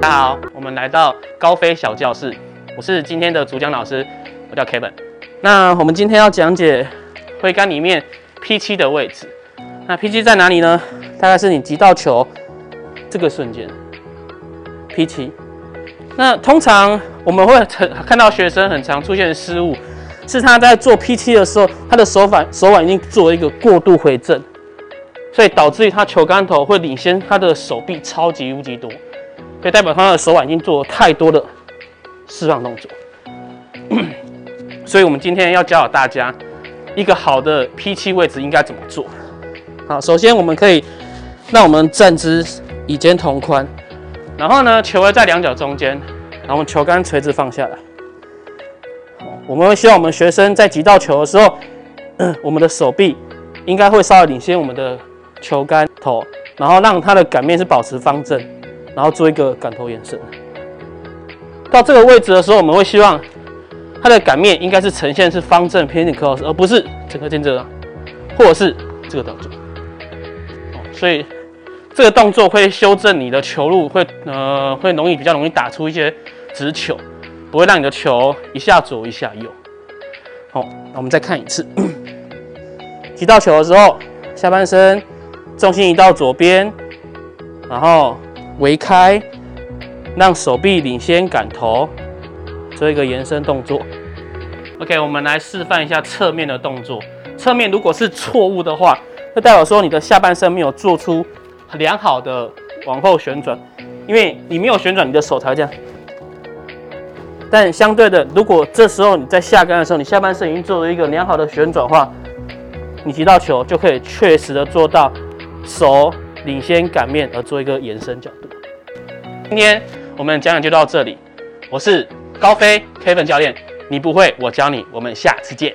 大家好，我们来到高飞小教室，我是今天的主讲老师，我叫 Kevin。那我们今天要讲解挥杆里面 P7 的位置。那 P7 在哪里呢？大概是你击到球这个瞬间，P7。那通常我们会很看到学生很常出现失误，是他在做 P7 的时候，他的手腕手腕已经做了一个过度回正，所以导致于他球杆头会领先他的手臂超级无敌多。可以代表他的手腕已经做了太多的释放动作，所以我们今天要教导大家一个好的 P7 位置应该怎么做。好，首先我们可以让我们站姿与肩同宽，然后呢，球会在两脚中间，然后球杆垂直放下来。我们会希望我们学生在击到球的时候，我们的手臂应该会稍微领先我们的球杆头，然后让它的杆面是保持方正。然后做一个杆头延伸，到这个位置的时候，我们会希望它的杆面应该是呈现是方正偏紧 cos，而不是整个肩这样，或者是这个动作。所以这个动作会修正你的球路，会呃会容易比较容易打出一些直球，不会让你的球一下左一下右。好，那我们再看一次，击到球的时候，下半身重心移到左边，然后。围开，让手臂领先杆头，做一个延伸动作。OK，我们来示范一下侧面的动作。侧面如果是错误的话，那代表说你的下半身没有做出良好的往后旋转，因为你没有旋转，你的手才这样。但相对的，如果这时候你在下杆的时候，你下半身已经做了一个良好的旋转话，你提到球就可以确实的做到手领先擀面而做一个延伸角度。今天我们讲讲就到这里，我是高飞 Kevin 教练，你不会我教你，我们下次见。